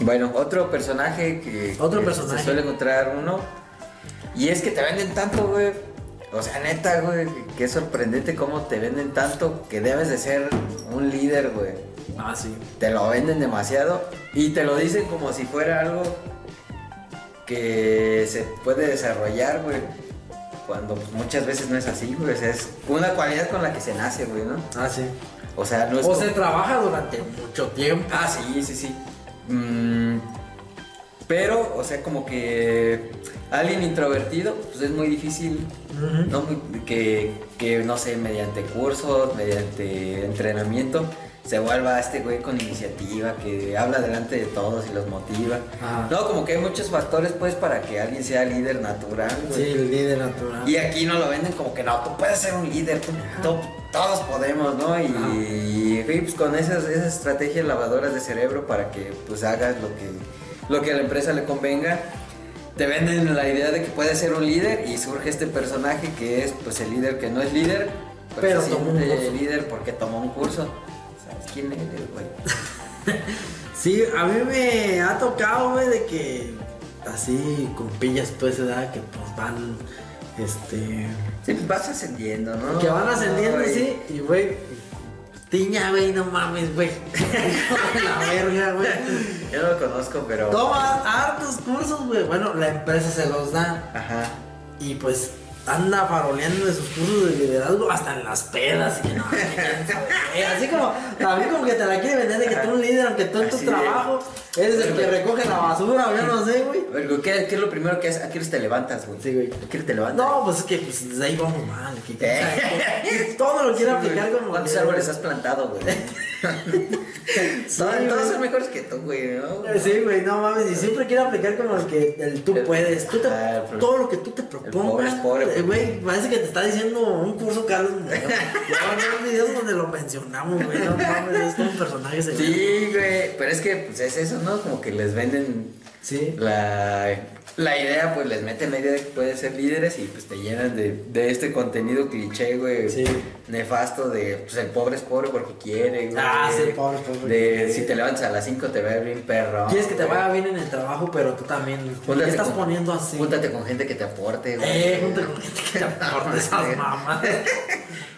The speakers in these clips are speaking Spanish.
Bueno, otro personaje que, Otro que personaje. se suele encontrar uno. Y es que te venden tanto, güey. O sea, neta, güey, que es sorprendente cómo te venden tanto que debes de ser un líder, güey. Ah, sí. Te lo venden demasiado y te lo dicen como si fuera algo que se puede desarrollar, güey. Cuando pues, muchas veces no es así, güey. O sea, es una cualidad con la que se nace, güey, ¿no? Ah, sí. O sea, no es O como- se trabaja durante mucho tiempo. Ah, sí, sí, sí. Mm, pero, o sea, como que alguien introvertido, pues es muy difícil. ¿no? Que, que, no sé, mediante cursos, mediante entrenamiento, se vuelva este güey con iniciativa, que habla delante de todos y los motiva. No, como que hay muchos factores, pues, para que alguien sea líder natural, Sí, el líder natural. Y aquí no lo venden como que no, tú puedes ser un líder, tú- tú- todos podemos, ¿no? Y, pues con esas, esas estrategias lavadoras de cerebro para que pues hagas lo que, lo que a la empresa le convenga, te venden la idea de que puedes ser un líder y surge este personaje que es pues el líder que no es líder, Pero se tomó un curso. líder porque tomó un curso. ¿Sabes quién eres, güey? Sí, a mí me ha tocado, güey, de que así con pillas, pues, edad que pues van, este, Sí, pues vas ascendiendo, ¿no? que van ascendiendo, sí, y güey, tiña, güey, no mames, güey. la verga, güey. Yo no lo conozco, pero... Toma hartos cursos, güey. Bueno, la empresa se los da Ajá. y pues anda faroleando de sus cursos de liderazgo hasta en las pedas y que no, sabe. así como también como que te la quiere vender de que tú eres un líder aunque tú en tu Así trabajo eres el Pero, que recoge la basura yo no sé, güey. A ver, güey, ¿qué, qué es lo primero que haces? ¿A qué te levantas, güey? Sí, güey. ¿A qué te levantas? No, pues es que pues, desde ahí vamos mal. Que, que- Eh. que todo lo quiere aplicar como. ¿Cuántos árboles has plantado, güey? Sí, todos, son mejores que tú, güey, ¿no? Sí, güey, no mames, y siempre quiere aplicar como el que el tú El- puedes, tú te- Ah, pero- todo lo que tú te propongas, es pobre, eh, güey. güey, parece que te está diciendo un curso Carlos Muñoz. Ya van videos donde lo mencionamos, güey, no mames, es como un personaje. Sí, güey, pero es que pues es eso, ¿no? Como que les venden Sí. la, la idea, pues les meten la idea de que pueden ser líderes y pues te llenan de, de este contenido cliché, güey. Sí. Nefasto de, pues el pobre es pobre porque quiere, güey. Ah, sí, pobre es pobre porque De quiere. si te levantas a las 5 te va a ir bien perro. Quieres que te güey. vaya bien en el trabajo, pero tú también. ¿Por qué Júntate estás con- poniendo así? Júntate con gente que te aporte, güey. Eh, junta con gente que te aporte esas mamás.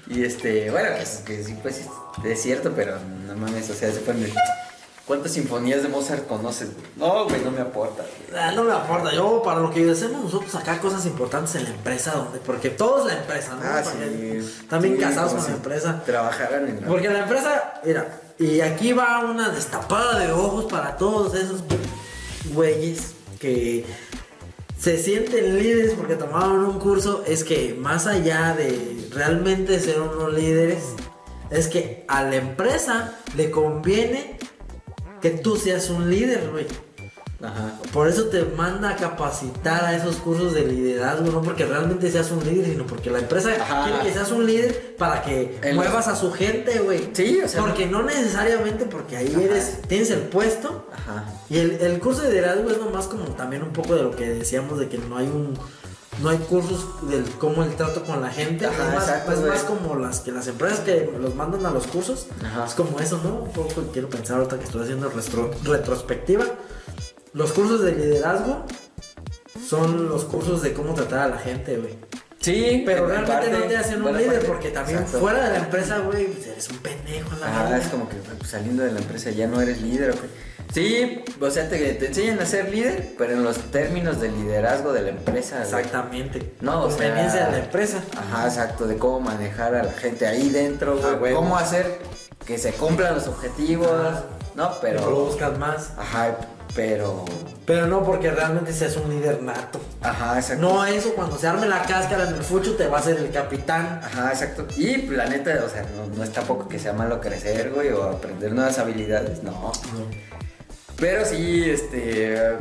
Y este, bueno, que, que sí, pues es cierto, pero no mames, o sea, se pone. ¿Cuántas sinfonías de Mozart conoces, güey? No, güey, no me aporta, güey. Ah, no me aporta. Yo, para lo que hacemos nosotros acá, cosas importantes en la empresa, donde, porque todo es la empresa, ¿no? Ah, sí. También Sí, casados con la empresa. Trabajaran en la. Porque la empresa, mira, y aquí va una destapada de ojos para todos esos güeyes que se sienten líderes porque tomaron un curso. Es que más allá de realmente ser unos líderes, es que a la empresa le conviene que tú seas un líder, güey. Ajá. Por eso te manda a capacitar a esos cursos de liderazgo, no porque realmente seas un líder, sino porque la empresa Ajá. quiere que seas un líder para que muevas a su gente, güey. Sí, o sea, Porque no necesariamente porque ahí Ajá. eres, tienes el puesto. Ajá. Y el, el curso de liderazgo es nomás como también un poco de lo que decíamos de que no hay un no hay cursos del cómo el trato con la gente. Ajá, es más, exacto, es güey. más como las que las empresas que los mandan a los cursos. Ajá. Es como eso, ¿no? Un poco quiero pensar ahorita que estoy haciendo retro- retrospectiva. Los cursos de liderazgo son los cursos de cómo tratar a la gente, güey. Sí, Pero en realmente parte, no te hacen un líder parte. porque también Exacto. fuera de la empresa, güey, pues eres un pendejo. La verdad. es como que pues, saliendo de la empresa ya no eres líder, güey. Sí, o sea, te, te enseñan a ser líder, pero en los términos del liderazgo de la empresa. güey. Exactamente. No, o sea- Conveniencia de la empresa. Ajá, exacto, de cómo manejar a la gente ahí dentro, güey. Ah, güey. Cómo hacer que se cumplan los objetivos. ¿no? Pero lo buscas más. Ajá, pero. Pero no porque realmente seas un líder nato. Ajá, exacto. No eso, cuando se arme la cáscara en el fucho te va a ser el capitán. Ajá, exacto. Y pues, la neta, o sea, no, no es tampoco que sea malo crecer, güey, o aprender nuevas habilidades, no. Pero sí, este.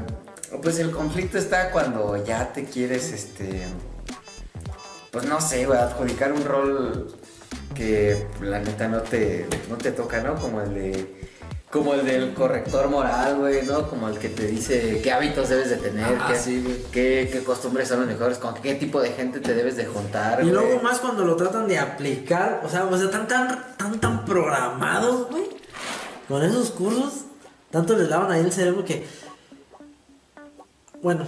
Pues el conflicto está cuando ya te quieres, este. Pues no sé, güey, adjudicar un rol que la neta no te, no te toca, ¿no? Como el de. Como el del corrector moral, güey, ¿no? Como el que te dice qué hábitos debes de tener, Ah, qué, sí, qué, qué costumbres son los mejores, con qué tipo de gente te debes de juntar, Y luego más cuando lo tratan de aplicar, o sea, o sea, tan tan tan tan programados, güey. Con esos cursos tanto les lavan ahí el cerebro que, bueno,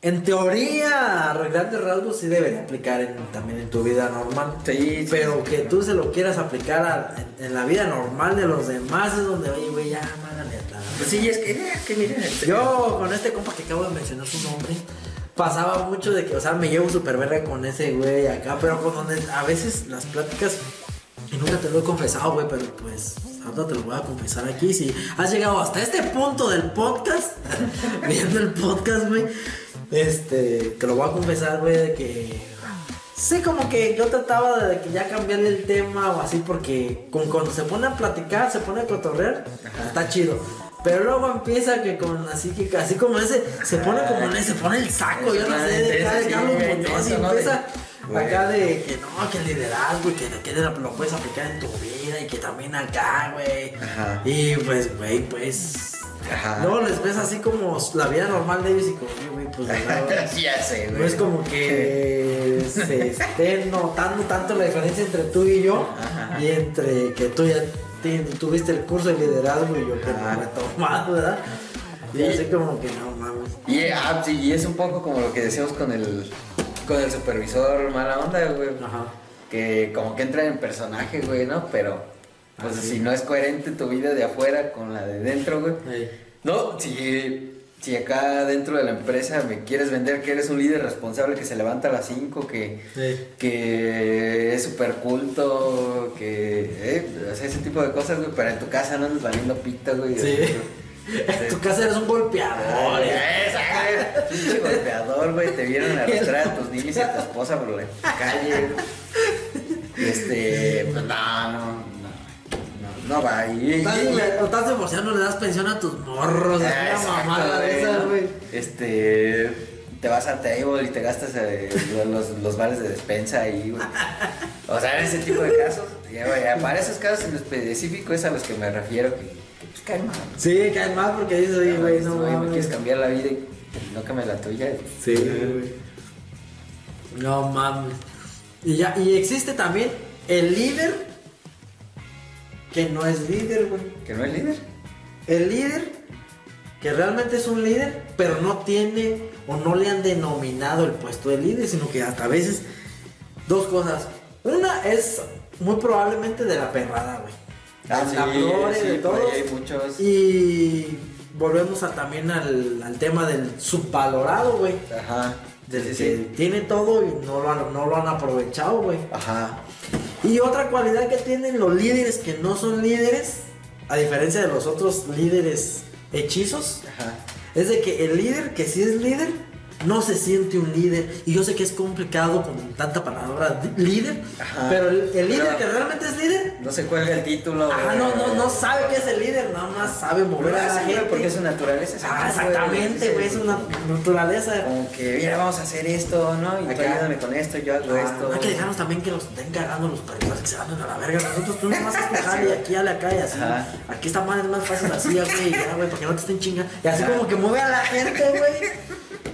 en teoría, a grandes rasgos sí debería aplicar en- también en tu vida normal. Sí, Pero sí. que tú se lo quieras aplicar a- en, en la vida normal de los demás es donde, oye, güey, ya, mándale a la- Pues sí, es que, eh, que mira, este- Yo con este compa que acabo de mencionar su nombre, pasaba mucho de que, o sea, me llevo súper verga con ese güey acá, pero con donde a veces las pláticas, nunca te lo he confesado, güey, pero pues ahorita te lo voy a confesar aquí. Si has llegado hasta este punto del podcast, viendo el podcast, güey, este, te lo voy a confesar, güey, de que. Sí, como que yo trataba de que ya cambiarle el tema o así, porque con- cuando se pone a platicar, se pone a cotorrear, está chido. Pero luego empieza que con así que así como ese, se pone como en ese, se pone el saco, yo no sé, de acá de Sí, Carlos sí, y empieza De- acá de que no, que el liderazgo y que, que lo, puedes aplicar en tu vida y que también acá, güey. Y pues, güey, pues. Ajá. Luego les ves así como la vida normal de ellos y como, "Oye, güey, pues verdad, ya sé, güey. no es como que se esté notando tanto la diferencia entre tú y yo Ajá. y entre que tú ya tuviste el curso de liderazgo y yo que no lo he tomado, ¿verdad? Y Sí. así como que no mames. Y, ah, sí, y es un poco como lo que decíamos con el, con el supervisor mala onda, güey. Ajá. Que como que entra en personaje, güey, ¿no? Pero, pues Ah, sí. si no es coherente tu vida de afuera con la de dentro, güey. Ey. No, si, si acá dentro de la empresa me quieres vender que eres un líder responsable que se levanta a las 5, que, que es súper culto, que, eh, o sea, ese tipo de cosas, güey, pero en tu casa no andas valiendo pita, güey. Sí. En tu casa eres un golpeador. Esa, pinche golpeador, güey, te vieron arrastrar a tus niños y a tu esposa por la calle. Este, pues no, no, no, va. Y, Estás, y- estás divorciando, le das pensión a tus morros. Ah, Es una mamada de ¿no? güey. Este, te vas al table y te gastas eh, los, los bares de despensa ahí, güey. O sea, ese tipo de casos. Ya, güey, para esos casos en específico es a los que me refiero, que pues caen mal. Sí, caes mal porque dices, oye, güey, no me mames. quieres cambiar la vida y no cambia la tuya. Sí, güey. No mames. Y ya, y existe también el líder que no es líder, güey. Que no es líder. El líder que realmente es un líder, pero no tiene o no le han denominado el puesto de líder, sino que hasta a veces dos cosas. Una es muy probablemente de la perrada, güey. Ah, flores, sí, de por todos. ahí hay muchos. Y volvemos a, también al, al tema del subvalorado, güey. Ajá. Del Sí, que tiene todo y no lo han, no lo han aprovechado, güey. Ajá. Y otra cualidad que tienen los líderes que no son líderes, a diferencia de los otros líderes hechizos, Ajá. es de que el líder que sí es líder no se siente un líder. Y yo sé que es complicado con tanta palabra líder, Ajá. pero el, el líder Pero- que realmente es líder, No se cuelga el título. ah, no, no, no sabe qué es el líder, nada más sabe mover a la gente. Porque su naturaleza es Ah, exactamente, güey, es una naturaleza. Como que, mira, vamos a hacer esto, ¿no? Y tú ayúdame con esto, yo hago Ah, esto. hay que dejarnos también que los estén cagando los perritos que se van a la verga. Nosotros tú nomás escuchar y aquí, ale acá y así. Ajá. Aquí esta madre es más fácil así, güey, ya, güey, para que no te estén chingando. Y así como que mueve a la gente, güey.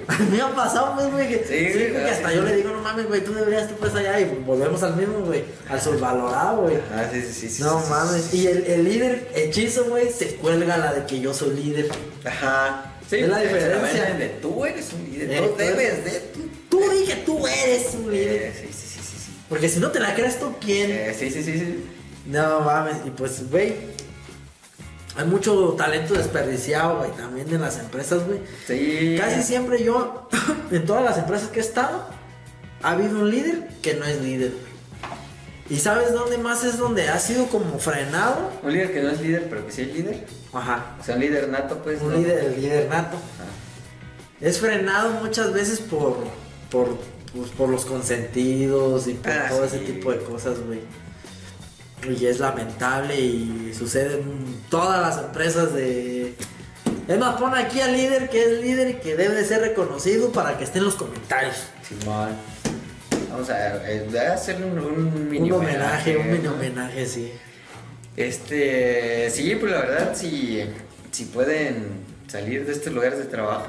A mí me ha pasado, pues, güey, que, Sí, sí, güey, que hasta sí. yo le digo, no mames, güey, tú deberías, tú pues allá, y volvemos al mismo, güey, al subvalorado, güey. Ah, sí, sí, sí. sí, No mames, y el, el líder hechizo, güey, se cuelga la de que yo soy líder. Ajá. Sí, Es la diferencia. de tú eres un líder. Eh, no tú debes de tú. Tú dije, tú eres un líder. Eh, sí, sí, sí, sí. sí. Porque si no te la crees tú, ¿quién? Eh, sí, sí, sí, sí. No mames, y pues, güey, hay mucho talento desperdiciado, güey, también en las empresas, güey. Sí. Casi siempre yo, en todas las empresas que he estado, ha habido un líder que no es líder, güey. ¿Y sabes dónde más es donde ha sido como frenado? Un líder que no es líder, pero que sí es líder. Ajá, O sea, un líder nato, pues. un ¿no? líder, el líder nato. Ajá. Es frenado muchas veces por, por, pues, por los consentidos y por Ah, todo sí. ese tipo de cosas, güey. Y es lamentable y sucede en todas las empresas de... Es más, pon aquí al líder que es líder y que debe de ser reconocido para que esté en los comentarios. Simón. Vamos a, eh, a hacerle un, un mini un homenaje, un mini ¿no? homenaje, sí. Este, sí, pues la verdad, si, si pueden salir de estos lugares de trabajo,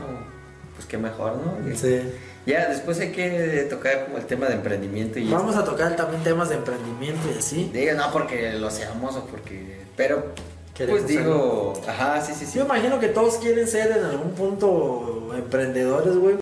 pues qué mejor, ¿no? Sí. Ya, después hay que tocar como el tema de emprendimiento y... Vamos a tocar también temas de emprendimiento y así. Diga, no porque lo seamos o porque... Pero queremos Pues digo, ajá, sí, sí, sí. Yo imagino que todos quieren ser en algún punto emprendedores, güey.